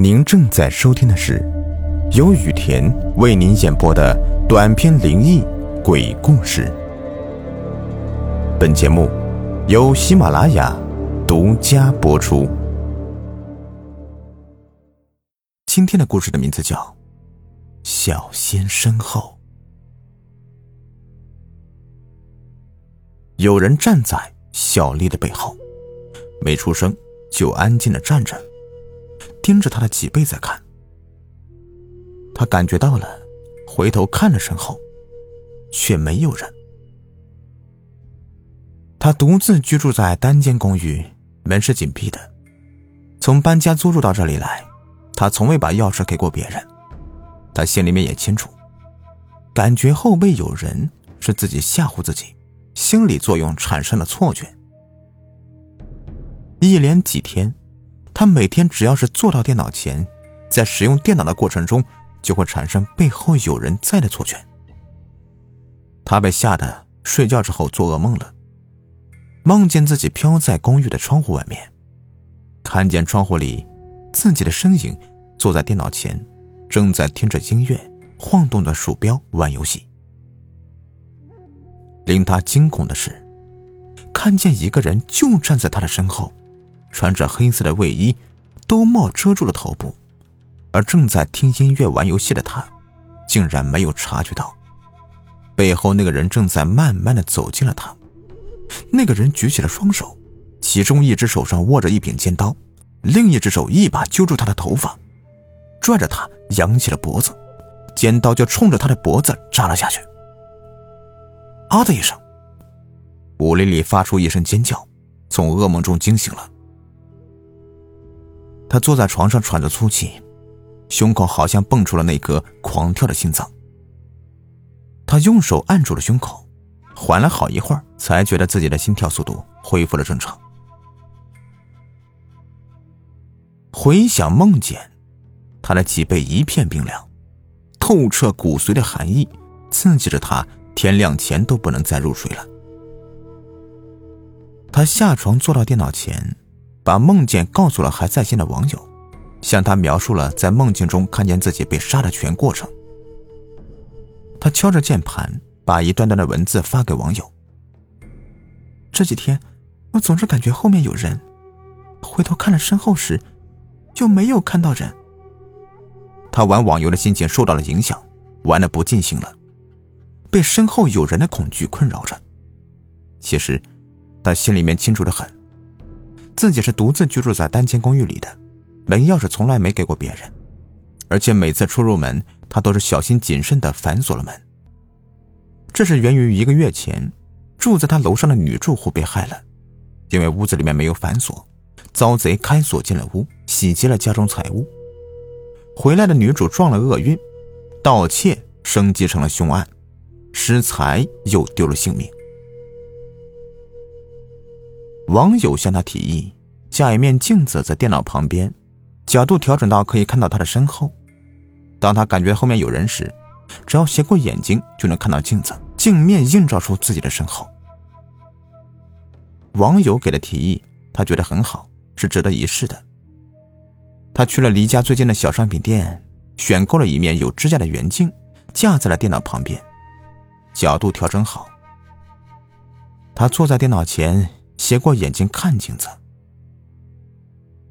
您正在收听的是由雨田为您演播的短篇灵异鬼故事。本节目由喜马拉雅独家播出。今天的故事的名字叫《小仙身后》。有人站在小丽的背后，没出声，就安静的站着。盯着他的脊背在看，他感觉到了，回头看了身后，却没有人。他独自居住在单间公寓，门是紧闭的。从搬家租住到这里来，他从未把钥匙给过别人。他心里面也清楚，感觉后背有人是自己吓唬自己，心理作用产生了错觉。一连几天。他每天只要是坐到电脑前，在使用电脑的过程中，就会产生背后有人在的错觉。他被吓得睡觉之后做噩梦了，梦见自己飘在公寓的窗户外面，看见窗户里自己的身影坐在电脑前，正在听着音乐，晃动着鼠标玩游戏。令他惊恐的是，看见一个人就站在他的身后。穿着黑色的卫衣，兜帽遮住了头部，而正在听音乐、玩游戏的他，竟然没有察觉到，背后那个人正在慢慢的走近了他。那个人举起了双手，其中一只手上握着一柄尖刀，另一只手一把揪住他的头发，拽着他扬起了脖子，尖刀就冲着他的脖子扎了下去。啊的一声，武丽丽发出一声尖叫，从噩梦中惊醒了。他坐在床上喘着粗气，胸口好像蹦出了那颗狂跳的心脏。他用手按住了胸口，缓了好一会儿，才觉得自己的心跳速度恢复了正常。回想梦见，他的脊背一片冰凉，透彻骨髓的寒意刺激着他，天亮前都不能再入睡了。他下床坐到电脑前。把梦见告诉了还在线的网友，向他描述了在梦境中看见自己被杀的全过程。他敲着键盘，把一段段的文字发给网友。这几天，我总是感觉后面有人，回头看了身后时，就没有看到人。他玩网游的心情受到了影响，玩的不尽兴了，被身后有人的恐惧困扰着。其实，他心里面清楚的很。自己是独自居住在单间公寓里的，门钥匙从来没给过别人，而且每次出入门，他都是小心谨慎的反锁了门。这是源于一个月前，住在他楼上的女住户被害了，因为屋子里面没有反锁，遭贼开锁进了屋，洗劫了家中财物。回来的女主撞了厄运，盗窃升级成了凶案，失财又丢了性命。网友向他提议架一面镜子在电脑旁边，角度调整到可以看到他的身后。当他感觉后面有人时，只要斜过眼睛就能看到镜子，镜面映照出自己的身后。网友给的提议，他觉得很好，是值得一试的。他去了离家最近的小商品店，选购了一面有支架的圆镜，架在了电脑旁边，角度调整好。他坐在电脑前。斜过眼睛看镜子，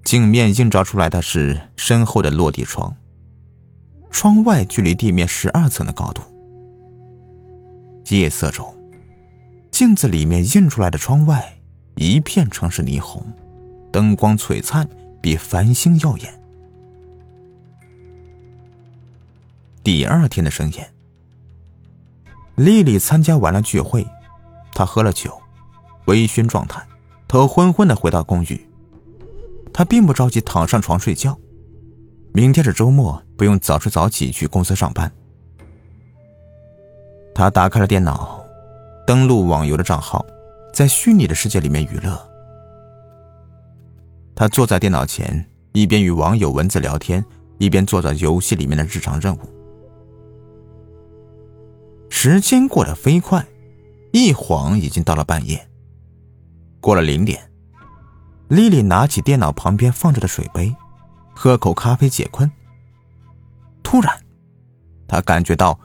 镜面映照出来的是身后的落地窗，窗外距离地面十二层的高度。夜色中，镜子里面映出来的窗外一片城市霓虹，灯光璀璨，比繁星耀眼。第二天的深夜，丽丽参加完了聚会，她喝了酒。微醺状态，头昏昏的回到公寓。他并不着急躺上床睡觉，明天是周末，不用早睡早起去公司上班。他打开了电脑，登录网游的账号，在虚拟的世界里面娱乐。他坐在电脑前，一边与网友文字聊天，一边做着游戏里面的日常任务。时间过得飞快，一晃已经到了半夜。过了零点，丽丽拿起电脑旁边放着的水杯，喝口咖啡解困。突然，他感觉到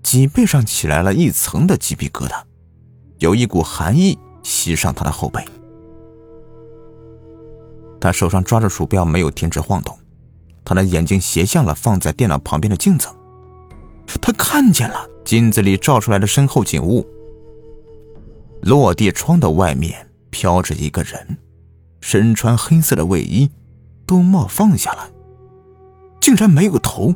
脊背上起来了一层的鸡皮疙瘩，有一股寒意袭上他的后背。他手上抓着鼠标，没有停止晃动，他的眼睛斜向了放在电脑旁边的镜子。他看见了镜子里照出来的身后景物。落地窗的外面飘着一个人，身穿黑色的卫衣，兜帽放下来，竟然没有头，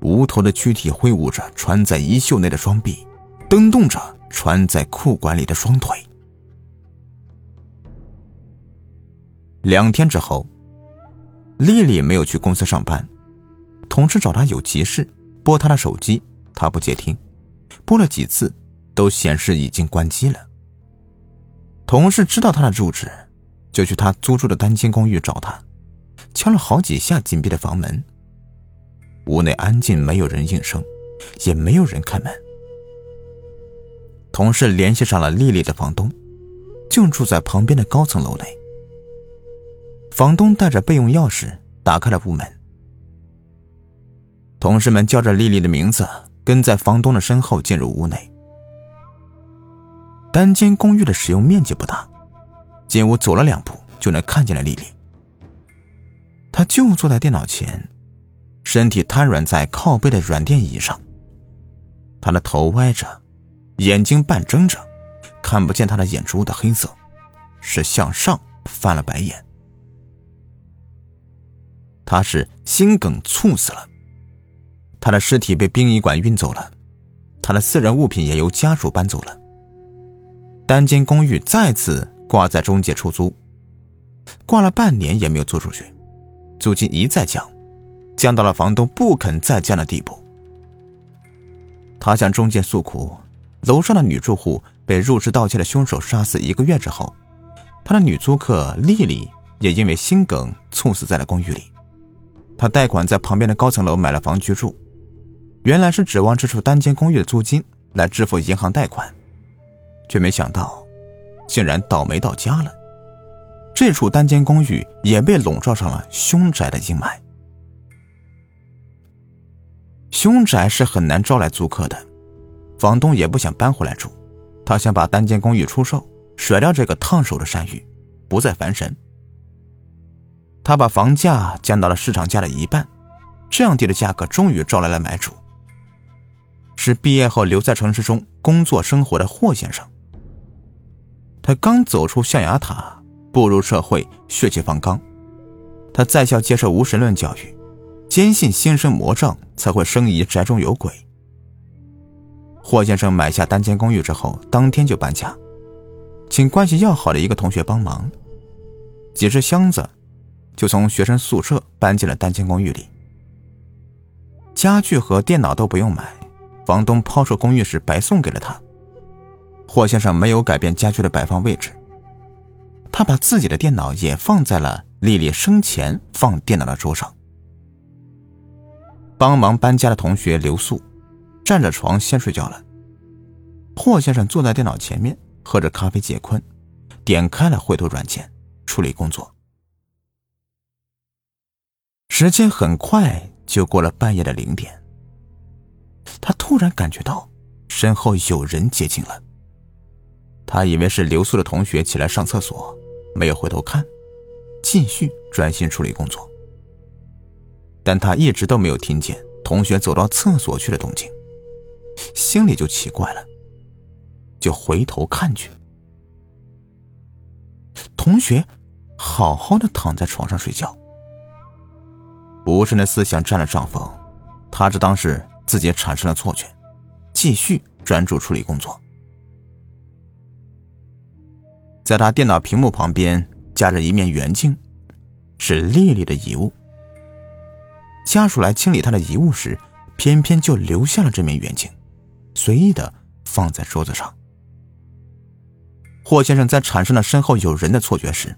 无头的躯体挥舞着穿在衣袖内的双臂，蹬动着穿在裤管里的双腿。两天之后，丽丽没有去公司上班，同事找她有急事，拨她的手机，她不接听，拨了几次，都显示已经关机了。同事知道他的住址，就去他租住的单间公寓找他，敲了好几下紧闭的房门。屋内安静，没有人应声，也没有人开门。同事联系上了丽丽的房东，就住在旁边的高层楼内。房东带着备用钥匙打开了屋门。同事们叫着丽丽的名字，跟在房东的身后进入屋内。单间公寓的使用面积不大，进屋走了两步就能看见了丽丽。她就坐在电脑前，身体瘫软在靠背的软垫椅上。她的头歪着，眼睛半睁着，看不见她的眼珠的黑色，是向上翻了白眼。她是心梗猝死了，她的尸体被殡仪馆运走了，她的私人物品也由家属搬走了。单间公寓再次挂在中介出租，挂了半年也没有租出去，租金一再降，降到了房东不肯再降的地步。他向中介诉苦，楼上的女住户被入室盗窃的凶手杀死一个月之后，他的女租客丽丽也因为心梗猝死在了公寓里。他贷款在旁边的高层楼买了房居住，原来是指望这处单间公寓的租金来支付银行贷款。却没想到，竟然倒霉到家了。这处单间公寓也被笼罩上了凶宅的阴霾。凶宅是很难招来租客的，房东也不想搬回来住，他想把单间公寓出售，甩掉这个烫手的山芋，不再烦神。他把房价降到了市场价的一半，这样低的价格终于招来了买主，是毕业后留在城市中工作生活的霍先生。他刚走出象牙塔，步入社会，血气方刚。他在校接受无神论教育，坚信心生魔障才会生疑宅中有鬼。霍先生买下单间公寓之后，当天就搬家，请关系要好的一个同学帮忙，几只箱子就从学生宿舍搬进了单间公寓里。家具和电脑都不用买，房东抛售公寓时白送给了他。霍先生没有改变家具的摆放位置，他把自己的电脑也放在了丽丽生前放电脑的桌上。帮忙搬家的同学留宿，占着床先睡觉了。霍先生坐在电脑前面，喝着咖啡解困，点开了绘图软件，处理工作。时间很快就过了半夜的零点，他突然感觉到身后有人接近了。他以为是留宿的同学起来上厕所，没有回头看，继续专心处理工作。但他一直都没有听见同学走到厕所去的动静，心里就奇怪了，就回头看去。同学好好的躺在床上睡觉，无声的思想占了上风，他只当是自己产生了错觉，继续专注处理工作。在他电脑屏幕旁边夹着一面圆镜，是丽丽的遗物。家属来清理他的遗物时，偏偏就留下了这面圆镜，随意的放在桌子上。霍先生在产生了身后有人的错觉时，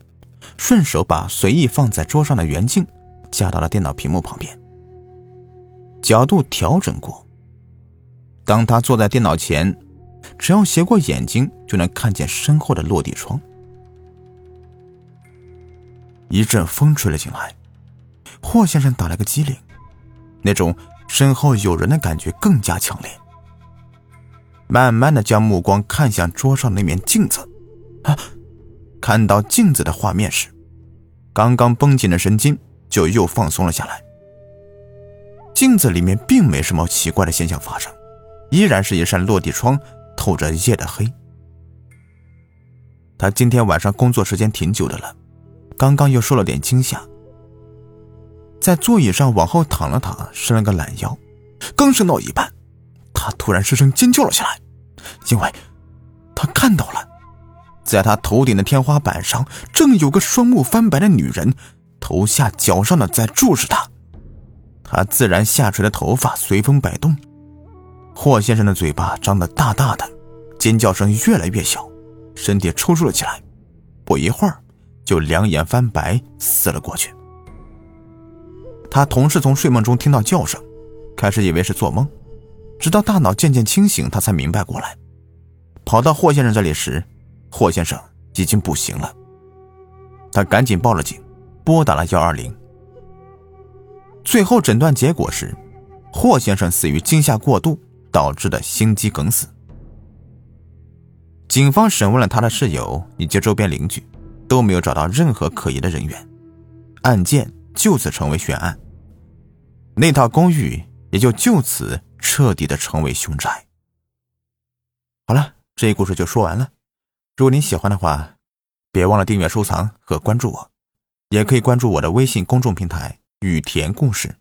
顺手把随意放在桌上的圆镜夹到了电脑屏幕旁边，角度调整过。当他坐在电脑前。只要斜过眼睛，就能看见身后的落地窗。一阵风吹了进来，霍先生打了个激灵，那种身后有人的感觉更加强烈。慢慢的将目光看向桌上那面镜子，啊！看到镜子的画面时，刚刚绷紧的神经就又放松了下来。镜子里面并没什么奇怪的现象发生，依然是一扇落地窗，透着夜的黑。他今天晚上工作时间挺久的了，刚刚又受了点惊吓，在座椅上往后躺了躺，伸了个懒腰，刚伸到一半。他突然失声尖叫了起来，因为他看到了，在他头顶的天花板上，正有个双目翻白的女人，头下脚上的在注视他。他自然下垂的头发随风摆动，霍先生的嘴巴张得大大的，尖叫声越来越小，身体抽搐了起来，不一会儿就两眼翻白死了过去。他同事从睡梦中听到叫声，开始以为是做梦。直到大脑渐渐清醒，他才明白过来。跑到霍先生这里时，霍先生已经不行了。他赶紧报了警，拨打了幺二零。最后诊断结果是，霍先生死于惊吓过度导致的心肌梗死。警方审问了他的室友以及周边邻居，都没有找到任何可疑的人员，案件就此成为悬案。那套公寓也就就此。彻底的成为凶宅。好了，这一故事就说完了。如果您喜欢的话，别忘了订阅、收藏和关注我，也可以关注我的微信公众平台“雨田故事”。